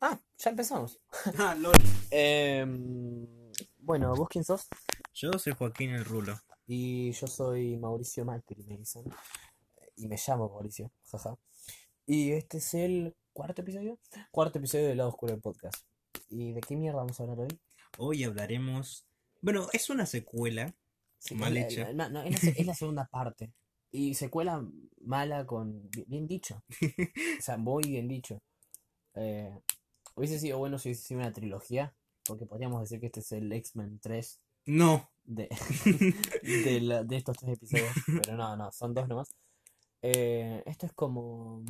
Ah, ya empezamos. Ah, lol. Em, bueno, ¿vos quién sos? Yo soy Joaquín el Rulo. Y yo soy Mauricio Macri, me dicen. Y me llamo Mauricio, jaja. Y este es el cuarto episodio. Cuarto episodio del lado oscuro del podcast. ¿Y de qué mierda vamos a hablar hoy? Hoy hablaremos. Bueno, es una secuela. Sí, Mal es la- hecha. No, no, es la, es la segunda parte. Y secuela mala con. bi- Bien dicho. O sea, muy bien dicho. Eh, hubiese sido bueno si hubiese sido una trilogía. Porque podríamos decir que este es el X-Men 3 No. de, de, la- de estos tres episodios. Pero no, no, son dos nomás. Eh, esto es como.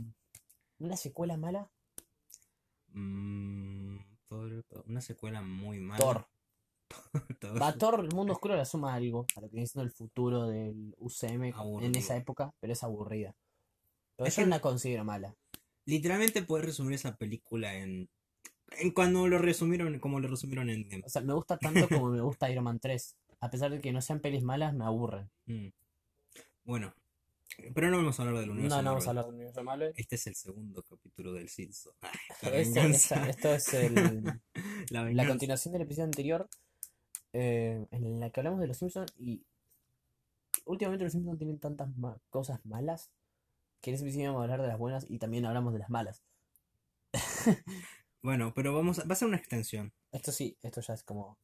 Una secuela mala. Mm, una secuela muy mala. Thor. Thor. Va, Thor, el mundo oscuro le suma algo a lo que viene siendo el futuro del UCM en Aburrido. esa época, pero es aburrida. Pero Es yo que- no la considero mala. Literalmente puedes resumir esa película en. En cuando lo resumieron, como lo resumieron en. en- O sea, me gusta tanto como me gusta Iron Man 3. A pesar de que no sean pelis malas, me aburren. Mm. Bueno. Pero no vamos a hablar del universo. No, no vamos a hablar de universo Marvel. Este es el segundo capítulo del Simpson. Esta- esto es el- La la continuación del episodio anterior eh, en la que hablamos de los Simpsons y últimamente los Simpsons tienen tantas ma- cosas malas que en ese episodio vamos a hablar de las buenas y también hablamos de las malas. Bueno, pero vamos a, va a ser una extensión. Esto sí, esto ya es como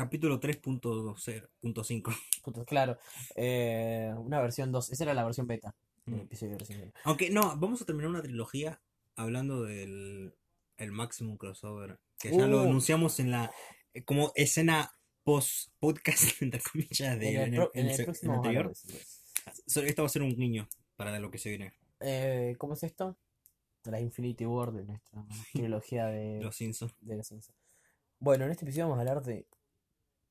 Capítulo 3.0.5. Puto, claro, eh, una versión 2. Esa era la versión beta Mm. episodio. Aunque no, vamos a terminar una trilogía hablando del el Maximum Crossover. Que ya lo Uh. anunciamos en la eh, como escena post podcast entre comillas de En el, en el- en el próximo anterior. So- Esto va a ser un guiño para lo que se viene. Eh, ¿cómo es esto? La Infinity War de nuestra trilogía de, Los Simpsons. de los Simpsons. Bueno, en este episodio vamos a hablar de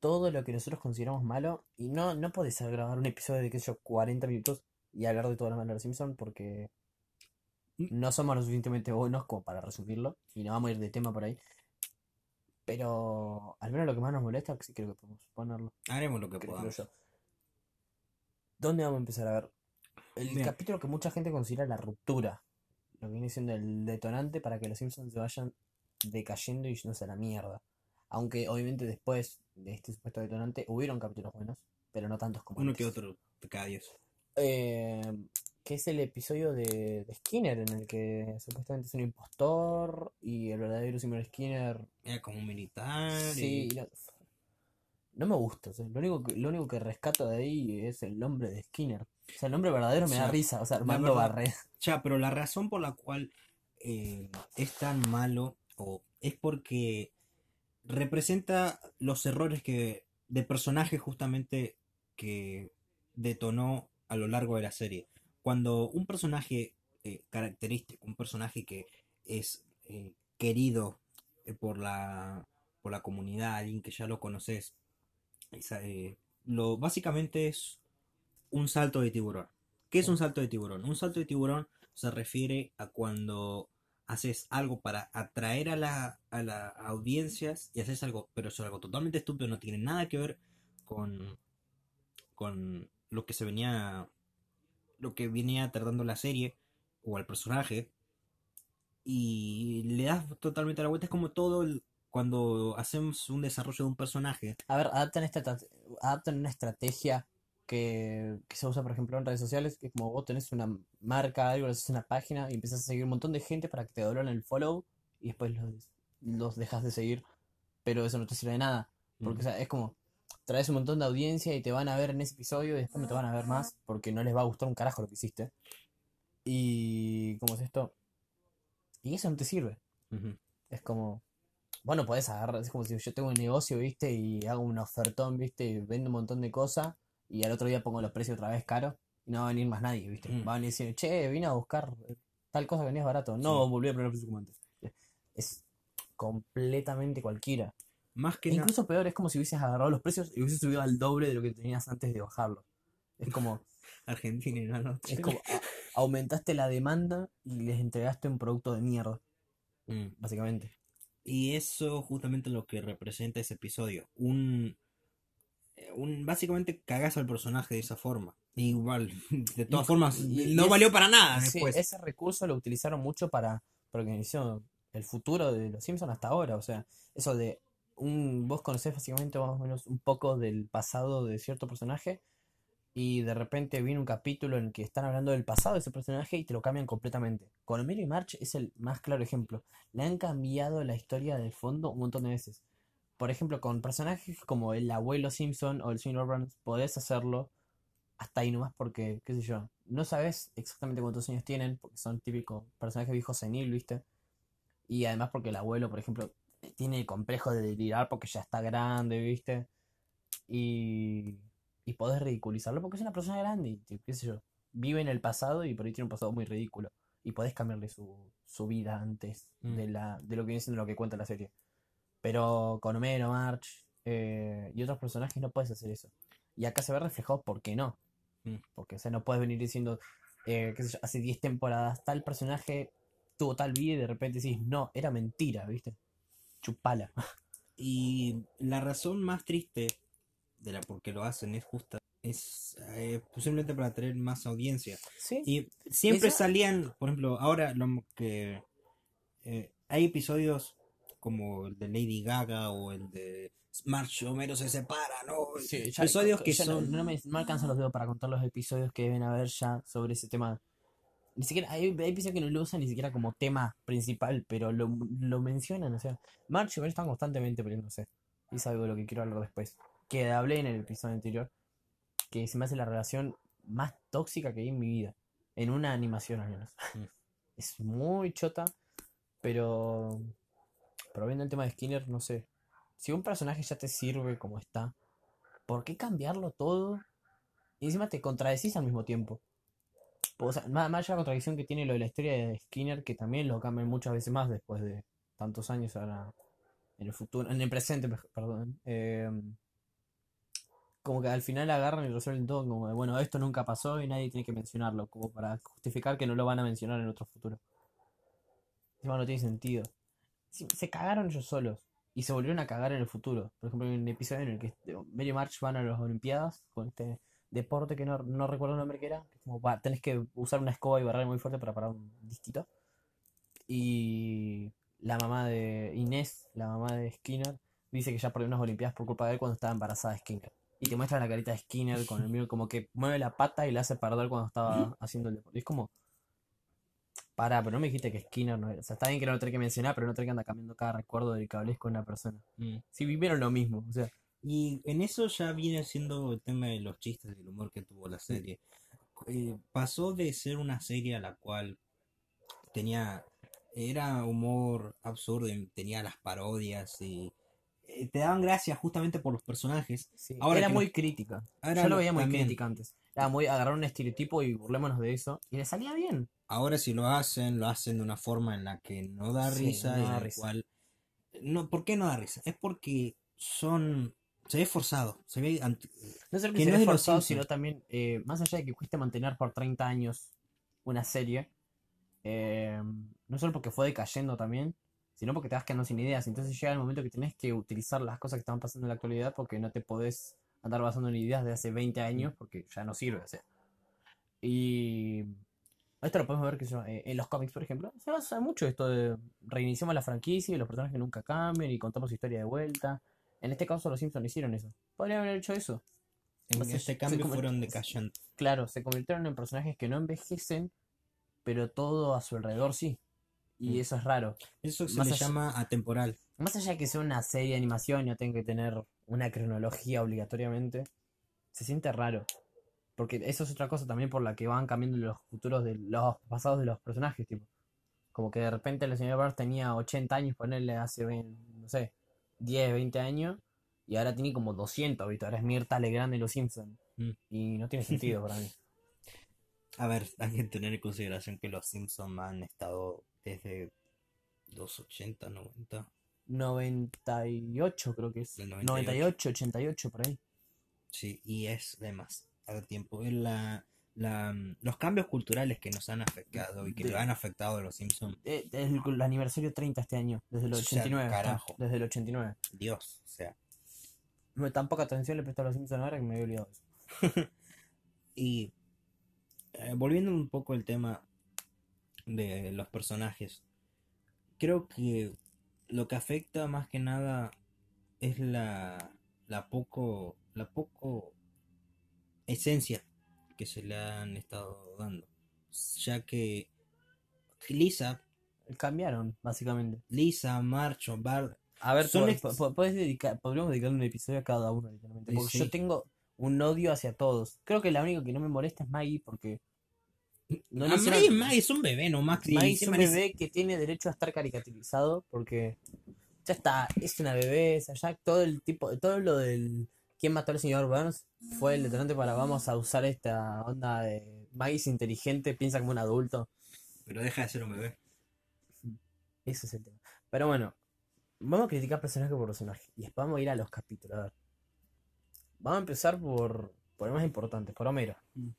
todo lo que nosotros consideramos malo. Y no, no podés grabar un episodio de, qué sé yo, 40 minutos y hablar de todo lo malo de los Simpsons porque Mm. no somos lo suficientemente buenos como para resumirlo. Y no vamos a ir de tema por ahí. Pero al menos lo que más nos molesta, sí creo que podemos ponerlo. Haremos lo que creo podamos. ¿Dónde vamos a empezar a ver? El Bien. capítulo que mucha gente considera la ruptura. Lo que viene siendo el detonante para que los Simpsons se vayan decayendo y yéndose a la mierda. Aunque obviamente después de este supuesto detonante hubieron capítulos buenos, pero no tantos como Uno que otro cada diez. Eh, que es el episodio de, de Skinner, en el que supuestamente es un impostor y el verdadero señor Skinner Era como un militar. Sí, y- no, no me gusta. o sea, lo único que, lo único que rescato de ahí es el nombre de Skinner. O sea, el nombre verdadero me O da risa. O sea, Armando Barré. Ya, pero la razón por la cual eh, es tan malo o es porque representa los errores que de personaje justamente que detonó a lo largo de la serie. Cuando un personaje eh, característico, un personaje que es eh, querido eh, por la por la comunidad, alguien que ya lo conoces, esa, lo básicamente es un salto de tiburón. ¿Qué es un salto de tiburón? Un salto de tiburón se refiere a cuando haces algo para atraer a la, a las audiencias y haces algo, pero es algo totalmente estúpido, no tiene nada que ver con, con lo que se venía, lo que venía tratando la serie o al personaje y le das totalmente la vuelta. Es como todo el- cuando hacemos un desarrollo de un personaje. A ver, adaptan, esta, adaptan una estrategia que, que se usa, por ejemplo, en redes sociales, que como vos tenés una marca, algo, haces una página y empiezas a seguir un montón de gente para que te doblen el follow y después los, los dejas de seguir, pero eso no te sirve de nada. Porque, o sea, es como, traes un montón de audiencia y te van a ver en ese episodio y después no te van a ver más porque no les va a gustar un carajo lo que hiciste. Y, ¿cómo es esto? Y eso no te sirve. Es como, bueno, podés agarrar, es como si yo tengo un negocio, ¿viste? Y hago un ofertón, ¿viste? Y vendo un montón de cosas y al otro día pongo los precios otra vez caros y no va a venir más nadie, ¿viste? Mm. Va a venir diciendo, che, vine a buscar tal cosa que venías barato. No, Sí. volví a poner el precio como antes. Es completamente cualquiera. Más que E incluso peor, es como si hubieses agarrado los precios y hubieses subido al doble de lo que tenías antes de bajarlo. Es como, Argentina no, no. es como, aumentaste la demanda y les entregaste un producto de mierda, Mm. básicamente. Y eso justamente lo que representa ese episodio. Un, un básicamente cagazo al personaje de esa forma. Igual, de todas Y- formas, y- no y es- valió para nada Sí, después. ese recurso lo utilizaron mucho para, organizar el futuro de los Simpsons hasta ahora. O sea, eso de un, vos conocés básicamente más o menos un poco del pasado de cierto personaje y de repente viene un capítulo en el que están hablando del pasado de ese personaje y te lo cambian completamente. Con Homero y March es el más claro ejemplo. Le han cambiado la historia del fondo un montón de veces. Por ejemplo, con personajes como el abuelo Simpson o el señor Burns, podés hacerlo hasta ahí nomás porque, qué sé yo, no sabes exactamente cuántos años tienen, porque son típicos personajes viejos senil, ¿viste? Y además porque el abuelo, por ejemplo, tiene el complejo de delirar porque ya está grande, ¿viste? Y, y podés ridiculizarlo porque es una persona grande y, qué sé yo, vive en el pasado y por ahí tiene un pasado muy ridículo. Y podés cambiarle su, su vida antes Mm. de, la, de lo que viene siendo lo que cuenta la serie. Pero con Homero, March eh, y otros personajes no puedes hacer eso. Y acá se ve reflejado por qué no. Mm. Porque, o sea, no puedes venir diciendo, eh, qué sé yo, hace 10 temporadas tal personaje tuvo tal vida y de repente decís, no, era mentira, ¿viste? Chupala. Y la razón más triste de la por qué lo hacen es justa. Es eh, posiblemente para tener más audiencia. Sí. Y siempre salían, por ejemplo, ahora lo que eh, hay episodios como el de Lady Gaga o el de Homero se separan, ¿no? Sí, episodios que ya no- son No, me, no alcanzan los dedos para contar los episodios que deben haber ya sobre ese tema. Ni siquiera, hay, hay episodios que no lo usan ni siquiera como tema principal, pero lo, lo mencionan, o sea, Homero están constantemente peleándose. Y es algo de lo que quiero hablar después. Que hablé en el episodio anterior, que se me hace la relación más tóxica que hay en mi vida. En una animación al menos. Mm. Es muy chota, pero... Pero viendo el tema de Skinner, no sé. Si un personaje ya te sirve como está, ¿por qué cambiarlo todo? Y encima te contradecís al mismo tiempo. Más, allá de la contradicción que tiene lo de la historia de Skinner, que también lo cambian muchas veces más después de tantos años ahora en el futuro, en el presente, perdón. eh, como que al final agarran y resuelven todo como de, bueno, esto nunca pasó y nadie tiene que mencionarlo, como para justificar que no lo van a mencionar en otro futuro. Encima no tiene sentido. Se cagaron ellos solos y se volvieron a cagar en el futuro. Por ejemplo, hay un episodio en el que este, Mary y March van a las Olimpiadas con este deporte que no, no recuerdo el nombre que era. que como va- tenés que usar una escoba y barrer muy fuerte para parar un disquito. Y la mamá de Inés, la mamá de Skinner, dice que ya perdió unas Olimpiadas por culpa de él cuando estaba embarazada de Skinner. Y te muestra la carita de Skinner con el mío como que mueve la pata y la hace perder cuando estaba haciendo el deporte. Y es como, Pará, pero no me dijiste que Skinner no era. O sea, está bien que no lo tenés que mencionar, pero no tenés que andar cambiando cada recuerdo del que hables con una persona. Mm. Si vivieron lo mismo, o sea, Y en eso ya viene siendo el tema de los chistes y el humor que tuvo la serie. Eh, pasó de ser una serie a la cual tenía era humor absurdo tenía las parodias y eh, te daban gracia justamente por los personajes. sí, Ahora era muy crítica. Ahora Yo lo lo- veía muy también. crítica antes. Era muy agarrar un estereotipo y burlémonos de eso. Y le salía bien. Ahora si lo hacen, lo hacen de una forma en la que no da Sí, risa no y da risa. cual no, ¿por qué no da risa? Es porque son se ve forzado, se ve anti- No solo que, Que se no ve forzado, sino también, eh, más allá de que cueste mantener por 30 años una serie, eh, no solo porque fue decayendo también, sino porque te vas quedando sin ideas. Entonces llega el momento que tenés que utilizar las cosas que están pasando en la actualidad porque no te podés andar basando en ideas de hace 20 años porque ya no sirve. O sea. Y esto lo podemos ver que eh, en los cómics, por ejemplo, se basa mucho esto de reiniciamos la franquicia y los personajes nunca cambian y contamos su historia de vuelta. En este caso los Simpsons hicieron eso. Podrían haber hecho eso. en O sea, este cambio fueron decayendo. Claro, se convirtieron en personajes que no envejecen, pero todo a su alrededor sí. Y Mm. eso es raro. Eso se Más le allá- llama atemporal. Más allá de que sea una serie de animación y no tenga que tener una cronología obligatoriamente, se siente raro. Porque eso es otra cosa también por la que van cambiando los futuros de los pasados de los personajes, tipo. Como que de repente la señora Burns tenía 80 años, ponerle hace, no sé, 10, 20 años, y ahora tiene como 200, ¿viste? Ahora es Mirta Legrand de Los Simpsons. Mm. Y no tiene sentido para mí. A ver, hay que tener en consideración que los Simpsons han estado desde los 80, 90. 98 creo que es. Del 98. 98, 88 por ahí. Sí, y es demasiado tiempo. Es la la, los cambios culturales que nos han afectado y que De- lo han afectado a los Simpsons, Eh, es el, el aniversario 30 este año, desde el O sea, 89. está, carajo. desde el 89. Dios, o sea, No, tan poca atención le presto a los Simpsons ahora que me había olvidado eso. y eh, volviendo un poco al tema de los personajes, creo que lo que afecta más que nada es la, la poco, la poco esencia que se le han estado dando, ya que Lisa, Cambiaron, básicamente. Lisa, Marcho, Bart, A ver, Son podés dedicar, podríamos dedicarle un episodio a cada uno, literalmente. Porque sí. yo tengo un odio hacia todos. Creo que la única que no me molesta es Maggie, porque. No hicieron- Maggie, Maggie es un bebé nomás. Maggie es un parece- bebé que tiene derecho a estar caricaturizado, porque. Ya está, es una bebé, ya todo el tipo, todo lo del. ¿Quién mató al señor Burns? Fue el detonante para vamos a usar esta onda de Maggie es inteligente, piensa como un adulto. Pero deja de ser un bebé. Ese es el tema. Pero bueno, vamos a criticar personaje por personaje. Y después vamos a ir a los capítulos. A ver. Vamos a empezar por, por el más importante, por Homero. Mm.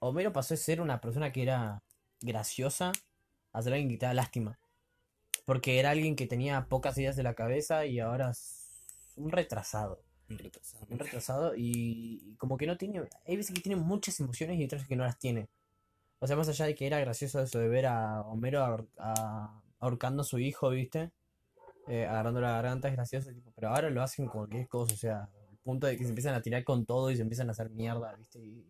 Homero pasó de ser una persona que era graciosa a ser alguien que te da lástima. Porque era alguien que tenía pocas ideas de la cabeza y ahora es un retrasado. Un retrasado. Un retrasado y, y como que no tiene... Hay veces que tiene muchas emociones y otras que no las tiene. O sea, más allá de que era gracioso eso de ver a Homero ahor- a- ahorcando a su hijo, ¿viste? Eh, agarrando la garganta es gracioso, tipo, pero ahora lo hacen con cualquier cosa, o sea, el punto de que se empiezan a tirar con todo y se empiezan a hacer mierda, ¿viste? Y,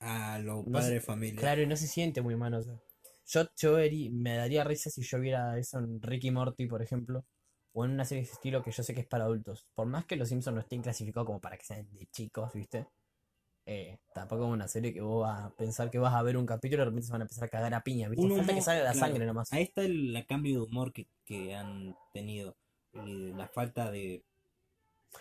A los No de familia. claro, y no se siente muy humano, o sea. Yo, yo me daría risa si yo viera eso en Ricky Morty, por ejemplo, o en una serie de ese estilo que yo sé que es para adultos. Por más que los Simpsons no estén clasificados como para que sean de chicos, ¿viste? Eh, tampoco es una serie que vos vas a pensar que vas a ver un capítulo y de repente se van a empezar a cagar a piña, ¿viste? Falta que salga la claro, sangre nomás. Ahí está el, cambio de humor que, que han tenido. La falta de,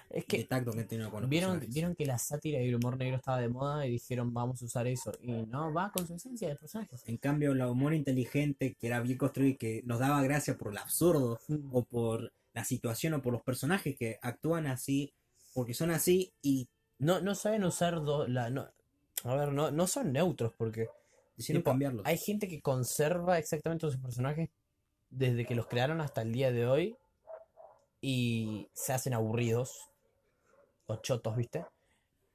Es que con vieron, vieron que la sátira y el humor negro estaba de moda y dijeron vamos a usar eso. Y no, va con su esencia de personajes. En cambio, el humor inteligente, que era bien construido y que nos daba gracia por el absurdo, o por la situación, o por los personajes que actúan así, porque son así, y No, no saben usar do- la. No, a ver, no, no son neutros porque decidieron Tipo, cambiarlos. hay gente que conserva exactamente sus personajes desde que los crearon hasta el día de hoy y se hacen aburridos o chotos, ¿viste?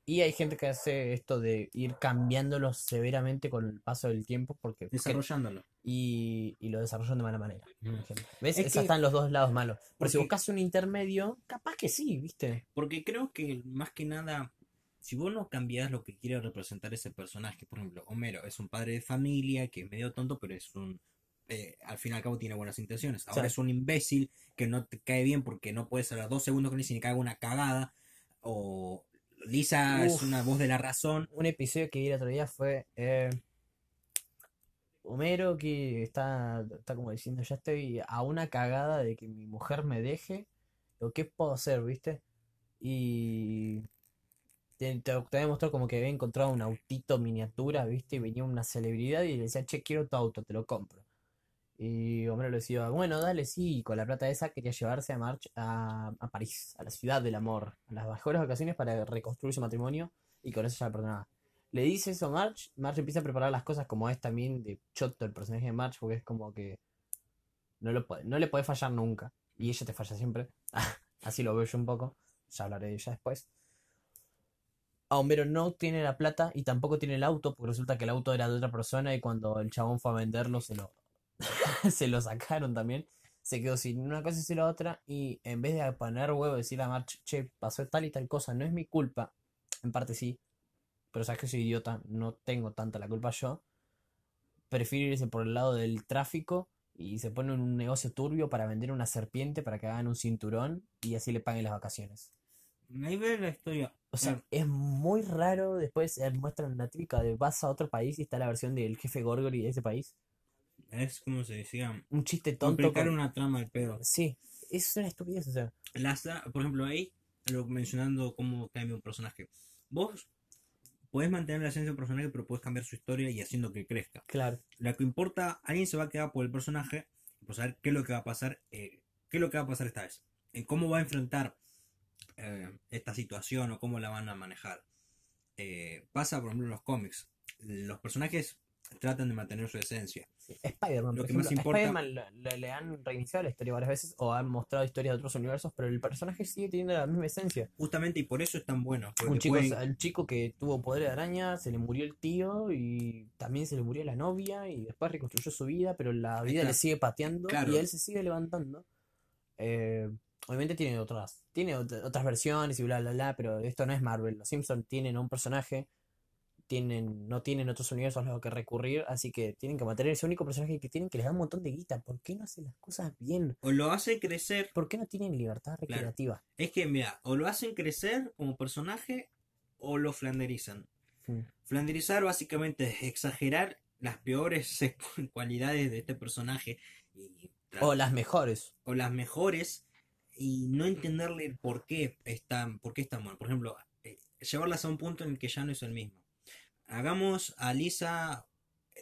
Y hay gente que hace esto de ir cambiándolos severamente con el paso del tiempo porque Desarrollándolo. y, y lo desarrollan de mala manera. ejemplo. ¿Ves? Es Esos están los dos lados malos. Pero si buscas un intermedio, capaz que sí, ¿viste? Porque creo que más que nada, si vos no cambias lo que quiere representar ese personaje, por ejemplo, Homero es un padre de familia que es medio tonto, pero es un. Eh, al fin y al cabo tiene buenas intenciones. Ahora Sí. es un imbécil que no te cae bien porque no puedes hablar dos segundos con él sin que haga una cagada. O Lisa es una voz de la razón. Un episodio que vi el otro día fue eh, Homero que está, está como diciendo, ya estoy a una cagada de que mi mujer me deje, o qué puedo hacer, ¿viste? Y te, te, te había mostrado como que había encontrado un autito miniatura, ¿viste? Y venía una celebridad y le decía, che, quiero tu auto, te lo compro. Y Homero le decía, bueno, dale, sí, con la plata esa quería llevarse a March a, a París, a la ciudad del amor, a las mejores ocasiones para reconstruir su matrimonio y con eso ya perdonaba. Le dice eso a March, March empieza a preparar las cosas como es también de choto el personaje de March, porque es como que no, lo puede, no le puede fallar nunca, y ella te falla siempre. Así lo veo yo un poco, ya hablaré de ella después. A Homero no tiene la plata y tampoco tiene el auto, porque resulta que el auto era de otra persona y cuando el chabón fue a venderlo se lo, se lo sacaron también. Se quedó sin una cosa y sin la otra. Y en vez de poner huevo y decirle a March, che, pasó tal y tal cosa, no es mi culpa. En parte sí. Pero sabes que soy idiota, no tengo tanta la culpa yo. Prefiero irse por el lado del tráfico y se pone en un negocio turbio para vender una serpiente para que hagan un cinturón y así le paguen las vacaciones. Ahí ves la historia. O sea, es muy raro. Después eh, muestran la típica de vas a otro país y está la versión del jefe Gorgory de ese país. Es como se decía. Un chiste tonto. Complicar con- una trama del pedo. Sí, es una estupidez. O sea, por ejemplo, ahí, lo mencionando cómo cambia un personaje. Vos podés mantener la esencia de un personaje, pero puedes cambiar su historia y haciendo que crezca. claro. Lo que importa, alguien se va a quedar por el personaje, por saber qué es lo que va a pasar, eh, qué es lo que va a pasar esta vez, en cómo va a enfrentar eh, esta situación o cómo la van a manejar. eh, pasa, por ejemplo, en los cómics. Los personajes tratan de mantener su esencia. Sí, Spider-Man, Lo por que más ejemplo, importa- Spider-Man le, le- le han reiniciado la historia varias veces o han mostrado historias de otros universos, pero el personaje sigue teniendo la misma esencia. Justamente y por eso es tan bueno. Un chico, pueden- el chico que tuvo poder de araña, se le murió el tío y también se le murió la novia y después reconstruyó su vida, pero la vida está. le sigue pateando Claro. y él se sigue levantando. Eh, obviamente tiene otras, tiene ot- otras versiones y bla bla bla, pero esto no es Marvel. Los Simpsons tienen a un personaje, tienen, no tienen otros universos a los que recurrir, así que tienen que mantener ese único personaje que tienen que les da un montón de guita. ¿Por qué no hacen las cosas bien? o lo hacen crecer. ¿Por qué no tienen libertad recreativa? Es que, mira, o lo hacen crecer como personaje o lo flanderizan. Mm. Flanderizar básicamente es exagerar las peores cualidades de este personaje y O las mejores. o las mejores y no entenderle por qué están, por qué están mal. Por ejemplo, eh, llevarlas a un punto en el que ya no es el mismo. Hagamos a Lisa.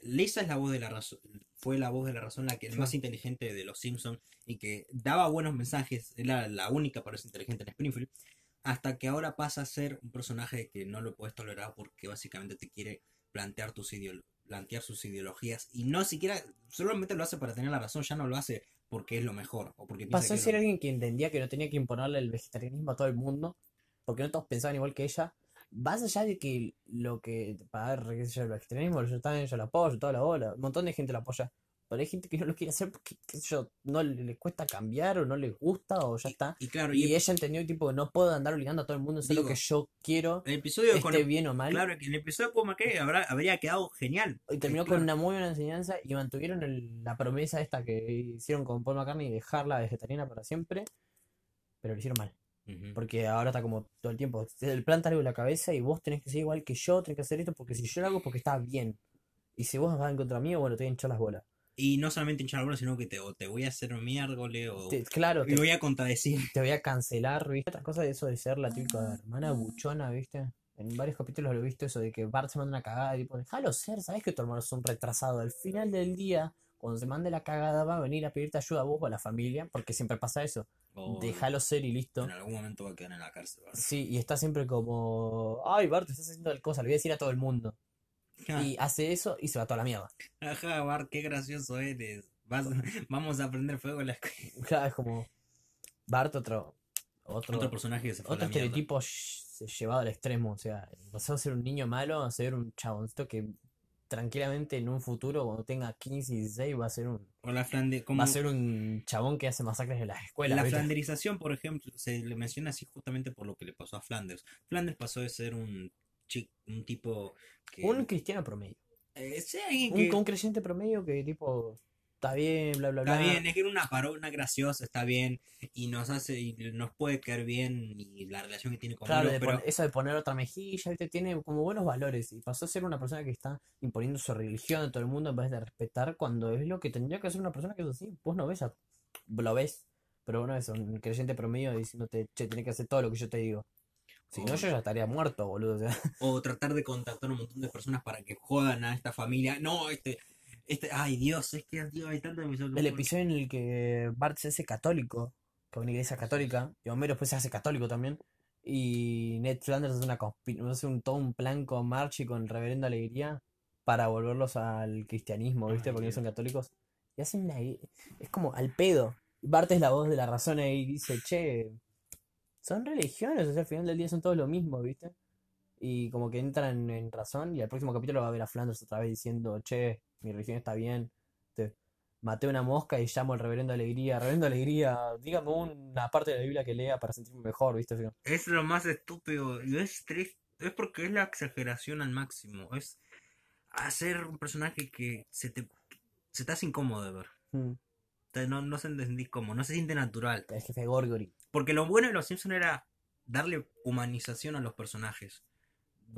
Lisa es la voz de la razón. Fue la voz de la razón, la que el más inteligente de los Simpsons y que daba buenos mensajes. Era la única para ser inteligente en Springfield. Hasta que ahora pasa a ser un personaje que no lo puedes tolerar porque básicamente te quiere plantear tus plantear sus ideologías y no siquiera solamente lo hace para tener la razón, ya no lo hace porque es lo mejor o porque Pasó a ser lo- alguien que entendía que no tenía que imponerle el vegetarianismo a todo el mundo, porque no todos pensaban igual que ella. Más allá de que lo que, para ver, qué sé yo, el vegetarianismo, yo también yo lo apoyo, toda la bola, un montón de gente lo apoya, pero hay gente que no lo quiere hacer porque, qué sé yo, no le, le cuesta cambiar o no le gusta o ya está. Y claro, Y y ella entendió, tipo, no puedo andar obligando a todo el mundo a hacer lo que yo quiero, el episodio con esté bien o mal. claro, que en el episodio con McKay habrá, habría quedado genial. Y terminó Claro. con una muy buena enseñanza y mantuvieron el- la promesa esta que hicieron con Paul McCartney de dejarla vegetariana para siempre, pero lo hicieron mal. Porque ahora está como todo el tiempo. El plan está algo en la cabeza y vos tenés que ser igual que yo, tenés que hacer esto porque si yo lo hago porque está bien. Y si vos vas en contra mío, bueno, te voy a hinchar las bolas. Y no solamente hinchar la bola, sino que te, o te voy a hacer miércoles o Te- claro, te voy a contradecir. te voy a cancelar, ¿viste? Otra cosa de eso de ser la típica hermana buchona, ¿viste? En varios capítulos lo he visto eso de que Bart se manda una cagada y tipo, déjalo ser, sabes que tu hermano es un retrasado. Al final del día, cuando se mande la cagada, va a venir a pedirte ayuda a vos o a la familia, porque siempre pasa eso. O Déjalo ser y listo. en algún momento va a quedar en la cárcel. ¿verdad? Sí, y está siempre como, ay, Bart, estás haciendo tal cosa, le voy a decir a todo el mundo. Y hace eso y se va toda la mierda. Ajá, Bart, qué gracioso eres. Vas- vamos a prender fuego en la escuela. Claro, es como Bart, otro, otro, Otro personaje que se fue a otro la estereotipo llevado al extremo. O sea, pasó a ser un niño malo a ser un chaboncito que tranquilamente en un futuro, cuando tenga 15 y 16, va a ser un, O la flande, como va a ser un chabón que hace masacres en las escuelas. la ¿viste? flanderización, por ejemplo, se le menciona así justamente por lo que le pasó a Flanders. Flanders pasó de ser un chico, un tipo que Un cristiano promedio. eh, sí, alguien Un, un creyente promedio que tipo está bien, bla, bla, está bla. bien, es que era una parodia graciosa, está bien y nos hace y nos puede caer bien y la relación que tiene con Claro, de pero eso de poner otra mejilla, ¿viste? Tiene como buenos valores y pasó a ser una persona que está imponiendo su religión a todo el mundo en vez de respetar cuando es lo que tendría que hacer una persona que es así. Vos no ves a... Lo ves, pero vos no ves a un creyente promedio diciéndote, che, tenés que hacer todo lo que yo te digo. Si no, yo ya estaría muerto, boludo. O sea, o tratar de contactar a un montón de personas para que jodan a esta familia. No, este este ay Dios, es que hay tanto episodio el episodio en el que Bart se hace católico, a una iglesia católica, y Homero después se hace católico también, y Ned Flanders hace, una hace un, todo un plan con March y con Reverendo Alegría para volverlos al cristianismo, ¿viste? Ay, Porque no son católicos. Y hacen una... Es como al pedo. Bart es la voz de la razón ahí y dice, che, son religiones, o sea, al final del día son todos lo mismo, ¿viste? Y como que entran en razón y al próximo capítulo va a ver a Flanders otra vez diciendo, che, mi religión está bien, te maté una mosca y llamo al reverendo Alegría, reverendo Alegría, dígame una parte de la Biblia que lea para sentirme mejor, ¿viste? Es lo más estúpido y es triste, es porque es la exageración al máximo, es hacer un personaje que se te se te hace incómodo de ver. "Mm, No, no se entendí cómo, no se siente natural. el jefe Gorgory. Porque lo bueno de los Simpsons era darle humanización a los personajes.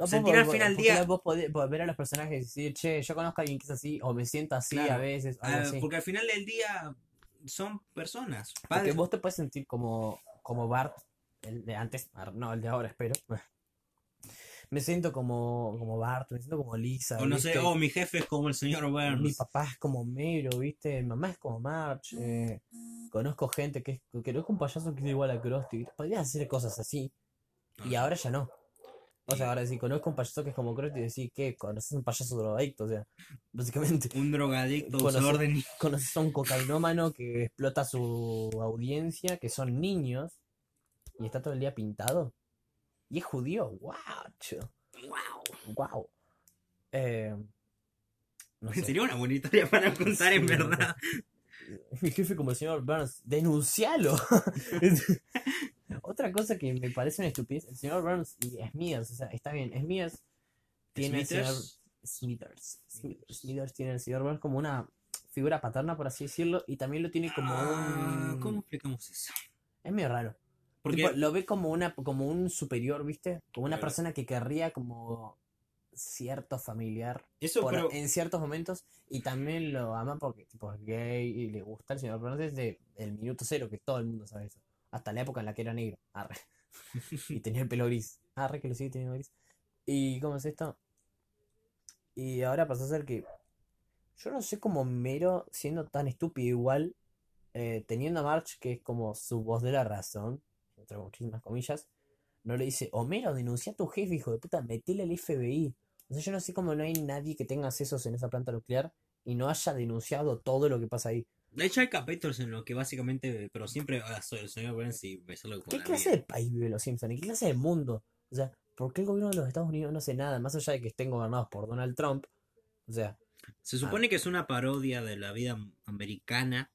Sentir al final porque día- Vos podés, podés ver a los personajes y decir, che, yo conozco a alguien que es así, o me siento así a Claro. veces, algo Ah, así. porque al final del día son personas. Porque Padres, vos te puedes sentir como, como Bart, el de antes, no, el de ahora, espero. Me siento como, como Bart, me siento como Lisa, o no sé, ¿viste? oh, mi jefe es como el señor Mi Burns. papá es como Mero, ¿viste? Mi mamá es como March. eh, conozco gente que, es, que es un payaso que es igual a Krusty. Podrías hacer cosas así. Y Ah. ahora ya no. O sea, ahora si conozco un payaso que es como Krusty, decís que conoces un payaso drogadicto, o sea, básicamente. Un drogadicto, Conoce- usador de Conoces a un cocainómano que explota su audiencia, que son niños, y está todo el día pintado. Y es judío, guacho, ¡Wow! wow. Eh, no sé. Sería una buena historia para contar en verdad. Mi jefe como el señor Burns, denuncialo. Otra cosa que me parece una estupidez, el señor Burns y Smithers, o sea, está bien, Smithers tiene el señor Smithers. Smithers, Smithers, Smithers tiene el señor Burns como una figura paterna, por así decirlo, y también lo tiene como Ah, un... ¿Cómo explicamos eso? Es medio raro. Porque Tipo, lo ve como una, como un superior, ¿viste? Como una persona que querría como cierto familiar eso, por- pero en ciertos momentos y también lo ama porque tipo es gay y le gusta el señor Burns desde el minuto cero, que todo el mundo sabe eso. Hasta la época en la que era negro. Y tenía el pelo gris. Arre que lo sigue teniendo gris. ¿Y cómo es esto? Y ahora pasó a ser que yo no sé cómo Mero, siendo tan estúpido igual, eh, teniendo a March, que es como su voz de la razón, entre muchísimas comillas, no le dice, Homero, denuncia a tu jefe, hijo de puta, metele al FBI. O sea, yo no sé cómo no hay nadie que tenga accesos en esa planta nuclear y no haya denunciado todo lo que pasa ahí. De hecho hay capítulos en los que básicamente, pero siempre ah, soy el señor Burns y me sale con ¿Qué la clase mía. de país vive los Simpsons? ¿Y qué clase de mundo? O sea, ¿por qué el gobierno de los Estados Unidos no hace nada? Más allá de que estén gobernados por Donald Trump. O sea, Se supone que es una parodia de la vida americana,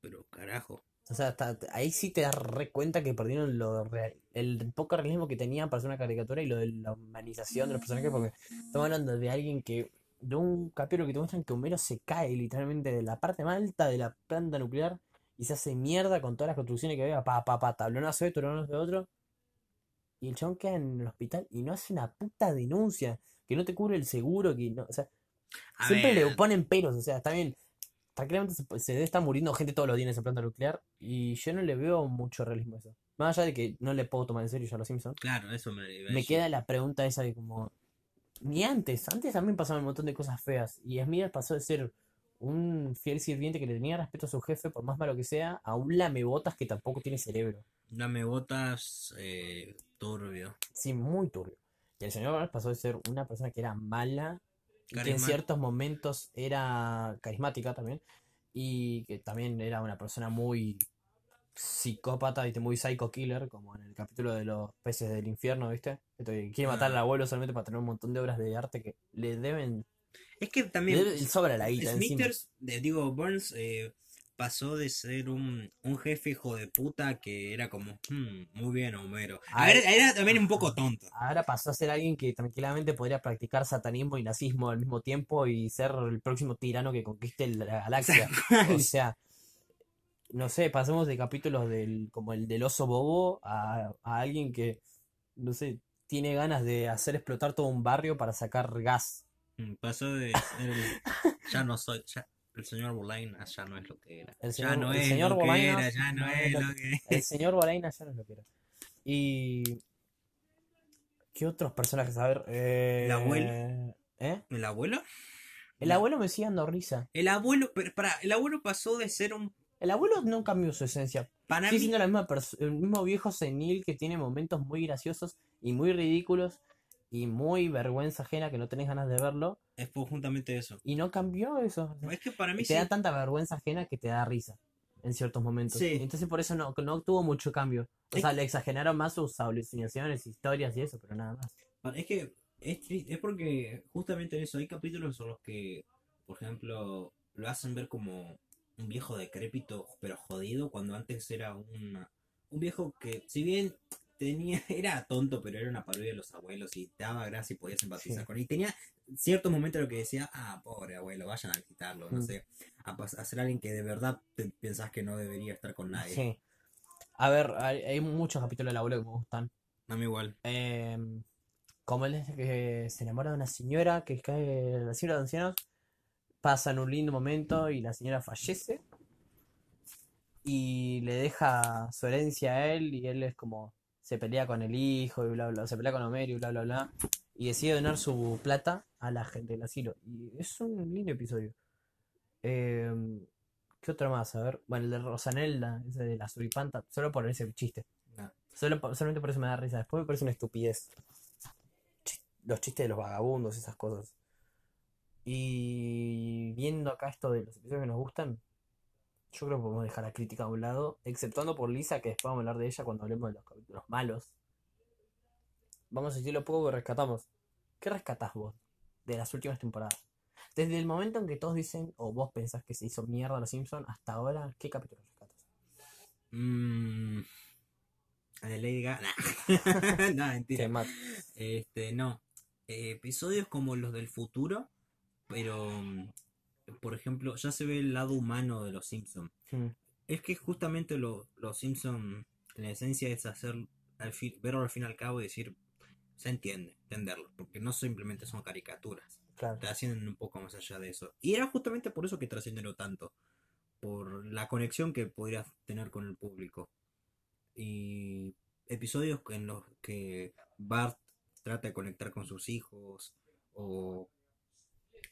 pero carajo. o sea, hasta- ahí sí te das re cuenta que perdieron lo real- el poco realismo que tenían para hacer una caricatura y lo de la humanización de los personajes, porque estamos hablando de alguien que, de un capítulo que te muestran que Homero se cae literalmente de la parte más alta de la planta nuclear y se hace mierda con todas las construcciones que vea, pa, pa, pa, tablonazo de tablonazo de otro. Y el chabón queda en el hospital y no hace una puta denuncia, que no te cubre el seguro, que no, o sea, A siempre le ver, ponen peros, o sea, está bien. Tranquilamente se, se debe estar muriendo gente todos los días en esa planta nuclear y yo no le veo mucho realismo a eso. Más allá de que no le puedo tomar en serio yo a los Simpsons, Claro, eso me me queda la pregunta esa de como... Ni antes, antes también pasaban un montón de cosas feas y Smithers pasó de ser un fiel sirviente que le tenía respeto a su jefe, por más malo que sea, a un lamebotas que tampoco tiene cerebro. Dame botas, eh, turbio. Sí, muy turbio. Y el señor pasó de ser una persona que era mala y que en ciertos momentos era carismática también y que también era una persona muy psicópata, ¿viste? Muy psycho killer, como en el capítulo de los peces del infierno, ¿viste? Quiere matar al Ah. abuelo solamente para tener un montón de obras de arte que le deben, Es que le también deben sobra la guita. Smithers, de- digo, Burns eh, pasó de ser un, un jefe hijo de puta que era como, "Hmm, muy bien, Homero. Ah, ver, era también un poco tonto. Ahora pasó a ser alguien que tranquilamente podría practicar satanismo y nazismo al mismo tiempo y ser el próximo tirano que conquiste la galaxia. O sea, no sé, pasamos de capítulos del, como el del oso bobo a, a alguien que, no sé, tiene ganas de hacer explotar todo un barrio para sacar gas. Mm, Pasó de ser el- ya no soy, ya, el señor Bolainas ya no es lo que era. El ya señor- no el es señor lo que Bolainas era, ya no no es lo- que El señor Boraina ya no es lo que era. Y... ¿Qué otros personajes? A ver... eh, ¿El abuelo? ¿Eh? ¿El abuelo? El abuelo me sigue dando risa. El abuelo, pero para, el abuelo pasó de ser un El abuelo no cambió su esencia. para Sigue mí, siendo la misma el mismo viejo senil que tiene momentos muy graciosos y muy ridículos y muy vergüenza ajena que no tenés ganas de verlo. es justamente eso. Y no cambió eso. Es que para mí te sí, da tanta vergüenza ajena que te da risa en ciertos momentos. Sí. Entonces por eso no, no tuvo mucho cambio. O Es- sea, le exageraron más sus alucinaciones, historias y eso, pero nada más. Es que es, tri- es porque justamente en eso hay capítulos en los que, por ejemplo, lo hacen ver como un viejo decrépito pero jodido cuando antes era una- un viejo que si bien tenía era tonto pero era una parodia de los abuelos y te daba gracia y podías empatizar Sí. con él y tenía ciertos momentos en los que decía ah pobre abuelo vayan a quitarlo no sé a, a ser alguien que de verdad te pensás que no debería estar con nadie Sí. A ver, hay, hay muchos capítulos del abuelo que me gustan. a mí igual Em, como él es que se enamora de una señora que cae en la asilo de ancianos, pasan un lindo momento y la señora fallece y le deja su herencia a él y él es como se pelea con el hijo y bla bla, se pelea con Homero y bla bla bla y decide donar su plata a la gente del asilo y es un lindo episodio. Em, ¿qué otro más? A ver, bueno, el de Rosanelda, ese de la suripanta, solo por ese chiste. No. Solo, solamente por eso me da risa. Después me parece una estupidez. los chistes de los vagabundos, esas cosas. Y viendo acá esto de los episodios que nos gustan, yo creo que podemos dejar la crítica a un lado, exceptuando por Lisa, que después vamos a hablar de ella cuando hablemos de los capítulos malos. Vamos a decirlo poco que rescatamos. ¿Qué rescatás vos de las últimas temporadas? Desde el momento en que todos dicen, o vos pensás que se hizo mierda Los Simpsons, hasta ahora, ¿qué capítulos rescatas? Mm, a de Lady Gaga. No, mentira. Este, no. Eh, episodios como los del futuro, pero mm, por ejemplo, ya se ve el lado humano de los Simpsons. Hmm. Es que justamente lo- los Simpsons, en esencia, es hacer al fin, verlo al fin y al cabo y decir, se entiende, entenderlo, porque no simplemente son caricaturas, Claro. trascienden un poco más allá de eso. Y era justamente por eso que trascendieron tanto, por la conexión que podrías tener con el público. Y episodios en los que Bart trata de conectar con sus hijos, o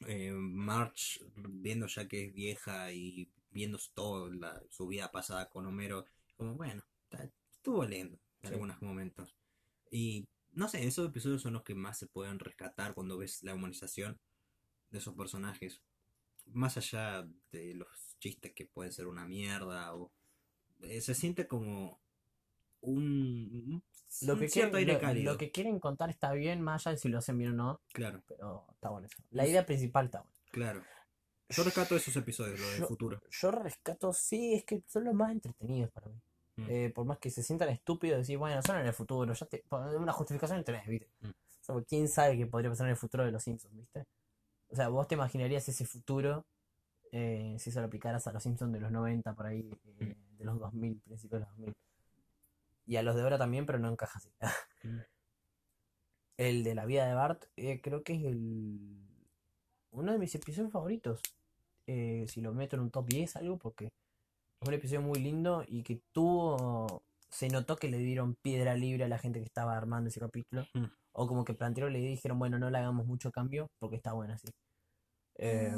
eh, Marge viendo ya que es vieja y viendo todo la- su vida pasada con Homero, como bueno, está- estuvo lindo en Sí. algunos momentos. Y no sé, esos episodios son los que más se pueden rescatar cuando ves la humanización de esos personajes. Más allá de los chistes que pueden ser una mierda o eh, se siente como un, un Lo que, cierto quieren, aire cálido. lo que quieren contar está bien, más allá de si lo hacen bien o no, Claro, pero está bueno eso. La idea principal está buena. claro. Yo rescato esos episodios, lo del futuro. Yo rescato, sí, es que son los más entretenidos para mí. Mm. Eh, por más que se sientan estúpidos, decir, bueno, son en el futuro, ya te. Una justificación tenés, ¿viste? Mm. O sea, porque quién sabe qué podría pasar en el futuro de los Simpsons, ¿viste? O sea, vos te imaginarías ese futuro eh, si se lo aplicaras a los Simpsons de los 90, por ahí, eh, de los 2000, principios de los 2000. Y a los de ahora también, pero no encaja así. Mm. El de la vida de Bart, eh, creo que es el uno de mis episodios favoritos. Eh, si lo meto en un top 10, algo, porque es un episodio muy lindo y que tuvo. Se notó que le dieron piedra libre a la gente que estaba armando ese capítulo. Mm. O como que plantearon le dijeron, bueno, no le hagamos mucho cambio porque está bueno así. Eh,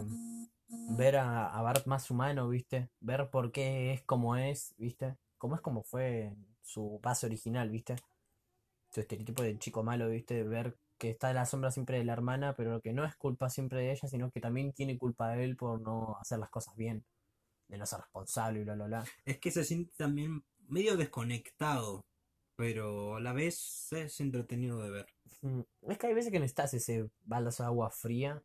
ver a, a Bart más humano, ¿viste? Ver por qué es como es, ¿viste? Cómo es como fue su base original, ¿viste? Su estereotipo de chico malo, ¿viste? Ver que está en la sombra siempre de la hermana, pero que no es culpa siempre de ella, sino que también tiene culpa de él por no hacer las cosas bien, de no ser responsable y bla, bla, bla. Es que se siente también medio desconectado, pero a la vez es entretenido de ver. Mm, Es que hay veces que necesitas ese baldazo de agua fría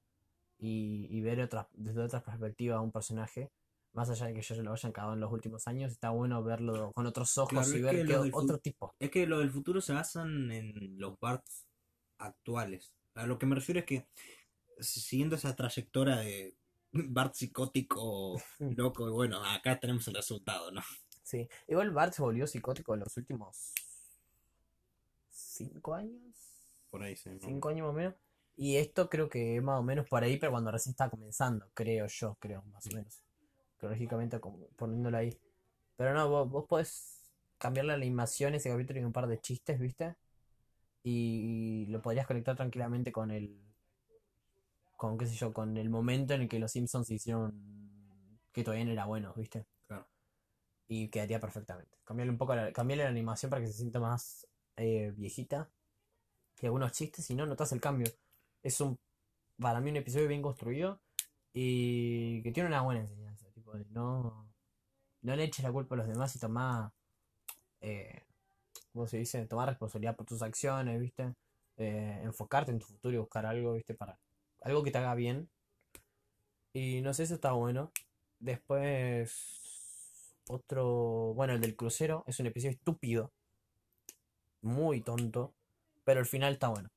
y, y ver otra, desde otra perspectiva a un personaje, más allá de que ya lo hayan cagado en los últimos años, está bueno verlo con otros ojos Claro, y ver que otro tipo. Es que lo del futuro se basan en los Barts actuales. A lo que me refiero es que si- siguiendo esa trayectoria de Bart psicótico, loco, y bueno, acá tenemos el resultado, ¿no? Sí, igual Bart se volvió psicótico en los últimos cinco años, Por ahí sí. ¿no? cinco años más o menos. Y esto creo que es más o menos por ahí, pero cuando recién está comenzando, creo yo, creo, más o menos. Cronológicamente como poniéndolo ahí. Pero no, vos, vos podés cambiar la animación ese capítulo y un par de chistes, ¿viste? Y lo podrías conectar tranquilamente con el. con qué sé yo, con el momento en el que los Simpsons se hicieron. que todavía no era bueno, ¿viste? Claro. Y quedaría perfectamente. Cambiarle un poco la, cambiarle la animación para que se sienta más eh, viejita. Y algunos chistes, si no, notas el cambio. Es un, para mí, un episodio bien construido y que tiene una buena enseñanza. De no, no le eches la culpa a los demás y tomá, eh, ¿cómo se dice? Tomar responsabilidad por tus acciones, ¿viste? Eh, enfocarte en tu futuro y buscar algo, ¿viste? Para algo que te haga bien. Y no sé, eso está bueno. Después, otro, bueno, el del crucero es un episodio estúpido, muy tonto, pero el final está bueno.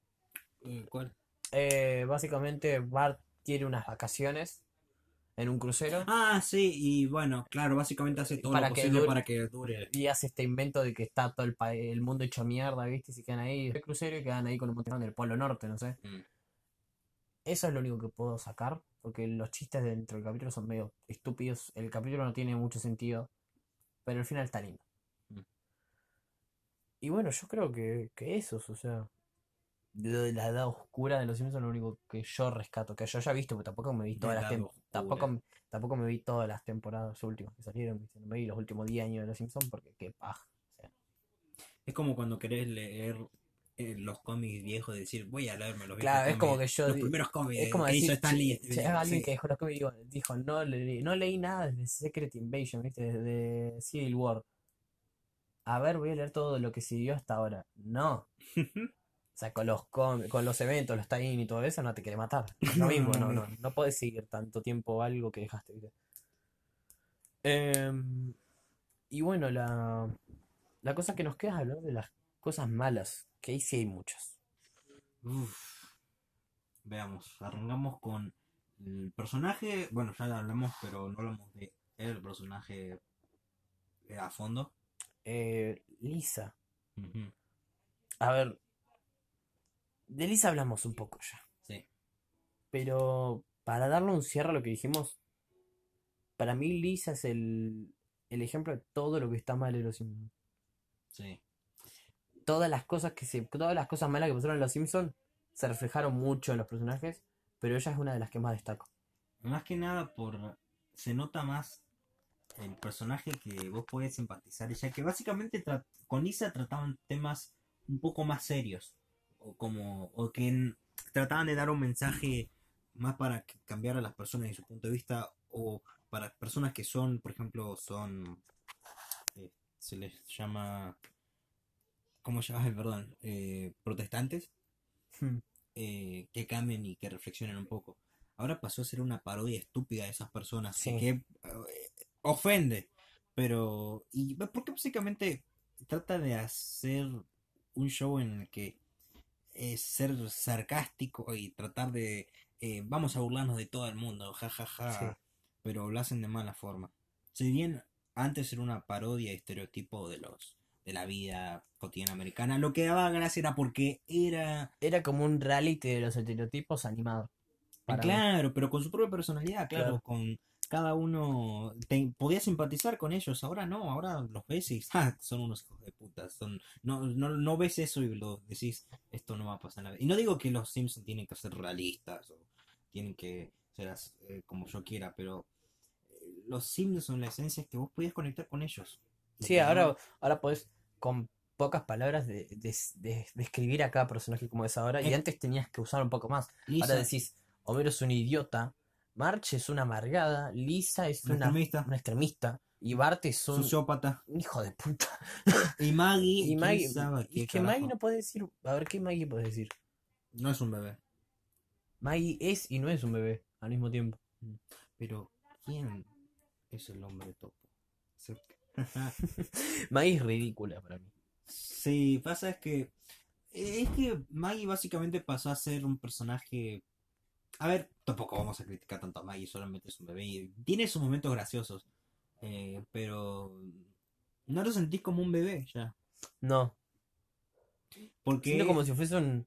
Eh, ¿Cuál? Eh, básicamente Bart quiere unas vacaciones en un crucero Ah, sí, y bueno, claro, básicamente hace todo Para lo que posible dure- para que dure. y hace este invento de que está todo el, pa- el mundo hecho mierda, ¿viste? Y se quedan ahí en el crucero y quedan ahí con un montón del Polo Norte, no sé. Mm. Eso es lo único que puedo sacar, porque los chistes dentro del capítulo son medio estúpidos. El capítulo no tiene mucho sentido, pero el final está lindo. Mm. Y bueno, yo creo que, que esos, o sea, de la edad oscura de los Simpsons es lo único que yo rescato, que yo haya visto, porque tampoco me vi La todas las edad tem- oscura. Tampoco, tampoco me vi todas las temporadas últimas que salieron, me vi los últimos 10 años de los Simpsons porque qué paja. o sea, Es como cuando querés leer eh, los cómics viejos, de decir, voy a leerme los viejos Claro, es como cómics, que yo los primeros cómics Es como que hizo decir, Stan Lee. si- si es alguien sí. que dejó los cómics y digo- dijo, no, le- no leí nada desde Secret Invasion, ¿viste? Desde Civil War. A ver, voy a leer todo lo que siguió hasta ahora. No. O sea, con los, con los eventos, los tie-in y todo eso, no te quiere matar. Lo mismo, no, no, no. puedes seguir tanto tiempo algo que dejaste, ¿viste? Em, y bueno, la, la cosa que nos queda es hablar de las cosas malas, que ahí sí hay muchas. Uf. Veamos, arrancamos con el personaje, bueno, ya lo hablamos, pero no hablamos de el personaje a fondo. Eh, Lisa. A ver, de Lisa hablamos un poco ya, Sí, pero para darle un cierre a lo que dijimos, para mí Lisa es el, el ejemplo de todo lo que está mal en Los Simpsons. sí. Todas las cosas que se, todas las cosas malas que pasaron en Los Simpsons se reflejaron mucho en los personajes, pero ella es una de las que más destaco. Más que nada por se nota más el personaje que vos podés simpatizar, ya que básicamente con Lisa trataban temas un poco más serios, o como, o que trataban de dar un mensaje más para cambiar a las personas en su punto de vista, o para personas que son, por ejemplo, son, eh, se les llama, ¿cómo se llama? Perdón, eh, protestantes eh, que cambien y que reflexionen un poco. Ahora pasó a ser una parodia estúpida de esas personas Sí. que ofende, pero y porque básicamente trata de hacer un show en el que es ser sarcástico y tratar de eh, vamos a burlarnos de todo el mundo, jajaja, Sí. pero lo hacen de mala forma. Si bien antes era una parodia y estereotipo de los de la vida cotidiana americana, lo que daba gracia era porque era Era como un reality de los estereotipos animado. para mí. Claro, pero con su propia personalidad, claro, Claro. con cada uno te, podías simpatizar con ellos, ahora no, ahora los ves y ah, son unos hijos de puta, son no, no, no ves eso y lo decís, esto no va a pasar nada. Y no digo que los Simpsons tienen que ser realistas o tienen que ser eh, como yo quiera, pero eh, los Simpsons, la esencia es que vos podías conectar con ellos. Sí, ahora, no- ahora podés con pocas palabras de, de- de- describir a cada personaje como es ahora, y antes tenías que usar un poco más. Ahora decís, Homero es un idiota, Marge es una amargada, Lisa es un una, extremista, una extremista, y Bart es un, sociópata, un hijo de puta. y Maggie, Y Maggie, sabe qué es que Maggie no puede decir, a ver, ¿qué Maggie puede decir? no es un bebé. Maggie es y no es un bebé al mismo tiempo. Pero, ¿quién es el hombre topo? Maggie es ridícula para mí. Sí, pasa es que. Es que Maggie básicamente pasó a ser un personaje. A ver, tampoco vamos a criticar tanto a Maggie, solamente es un bebé. y tiene sus momentos graciosos. eh, pero. No lo sentís como un bebé ya. No, Porque. siento como si fuese un,